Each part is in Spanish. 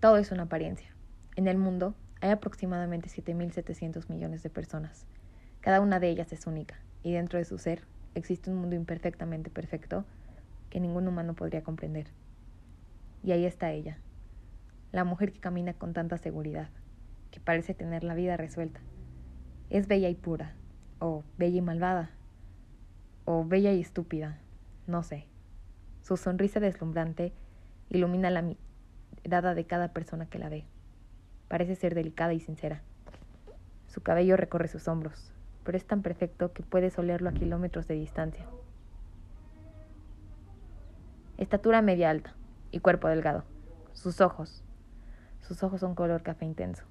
Todo es una apariencia. En el mundo hay aproximadamente 7.700 millones de personas. Cada una de ellas es única, y dentro de su ser existe un mundo imperfectamente perfecto que ningún humano podría comprender. Y ahí está ella, la mujer que camina con tanta seguridad, que parece tener la vida resuelta. Es bella y pura, o bella y malvada, o bella y estúpida, no sé. Su sonrisa deslumbrante ilumina la mirada de cada persona que la ve. Parece ser delicada y sincera. Su cabello recorre sus hombros, pero es tan perfecto que puedes olerlo a kilómetros de distancia. Estatura media alta y cuerpo delgado. Sus ojos. Sus ojos son color café intenso.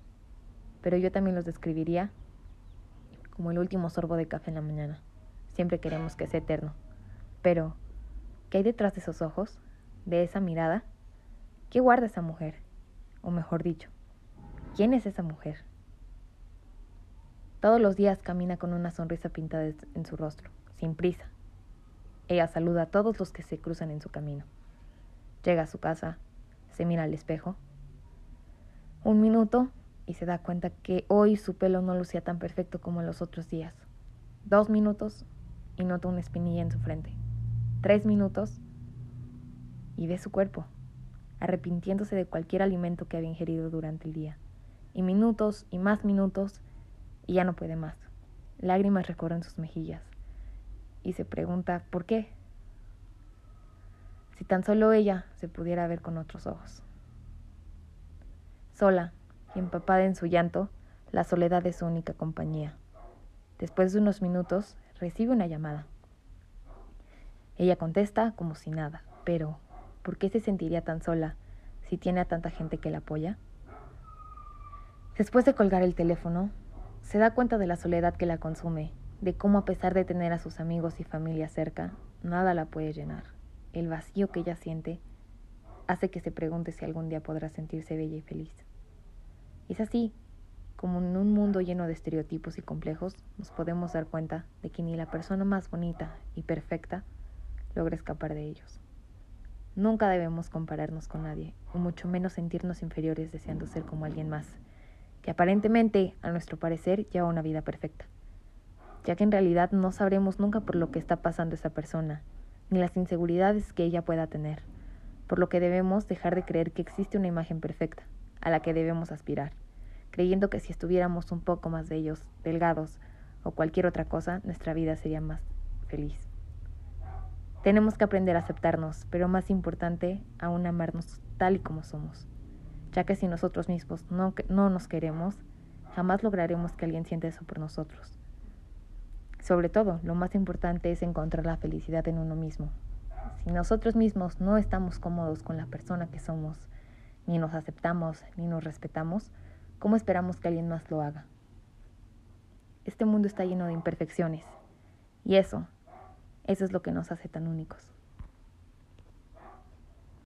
Pero yo también los describiría como el último sorbo de café en la mañana. Siempre queremos que sea eterno. Pero, ¿qué hay detrás de esos ojos? ¿De esa mirada? ¿Qué guarda esa mujer? O mejor dicho, ¿quién es esa mujer? Todos los días camina con una sonrisa pintada en su rostro, sin prisa. Ella saluda a todos los que se cruzan en su camino. Llega a su casa, se mira al espejo. Un minuto y se da cuenta que hoy su pelo no lucía tan perfecto como los otros días. Dos minutos y nota una espinilla en su frente. Tres minutos y ve su cuerpo arrepintiéndose de cualquier alimento que había ingerido durante el día. Y minutos y más minutos, y ya no puede más. Lágrimas recorren sus mejillas. Y se pregunta, ¿por qué? Si tan solo ella se pudiera ver con otros ojos. Sola y empapada en su llanto, la soledad es su única compañía. Después de unos minutos, recibe una llamada. Ella contesta como si nada, pero ¿Por qué se sentiría tan sola si tiene a tanta gente que la apoya? Después de colgar el teléfono, se da cuenta de la soledad que la consume, de cómo a pesar de tener a sus amigos y familia cerca, nada la puede llenar. El vacío que ella siente hace que se pregunte si algún día podrá sentirse bella y feliz. Es así, como en un mundo lleno de estereotipos y complejos, nos podemos dar cuenta de que ni la persona más bonita y perfecta logra escapar de ellos. Nunca debemos compararnos con nadie, o mucho menos sentirnos inferiores deseando ser como alguien más, que aparentemente, a nuestro parecer, lleva una vida perfecta, ya que en realidad no sabremos nunca por lo que está pasando esa persona, ni las inseguridades que ella pueda tener, por lo que debemos dejar de creer que existe una imagen perfecta, a la que debemos aspirar, creyendo que si estuviéramos un poco más bellos, delgados o cualquier otra cosa, nuestra vida sería más feliz. Tenemos que aprender a aceptarnos, pero más importante, aún amarnos tal y como somos, ya que si nosotros mismos no, no nos queremos, jamás lograremos que alguien sienta eso por nosotros. Sobre todo, lo más importante es encontrar la felicidad en uno mismo. Si nosotros mismos no estamos cómodos con la persona que somos, ni nos aceptamos, ni nos respetamos, ¿cómo esperamos que alguien más lo haga? Este mundo está lleno de imperfecciones, y eso eso es lo que nos hace tan únicos.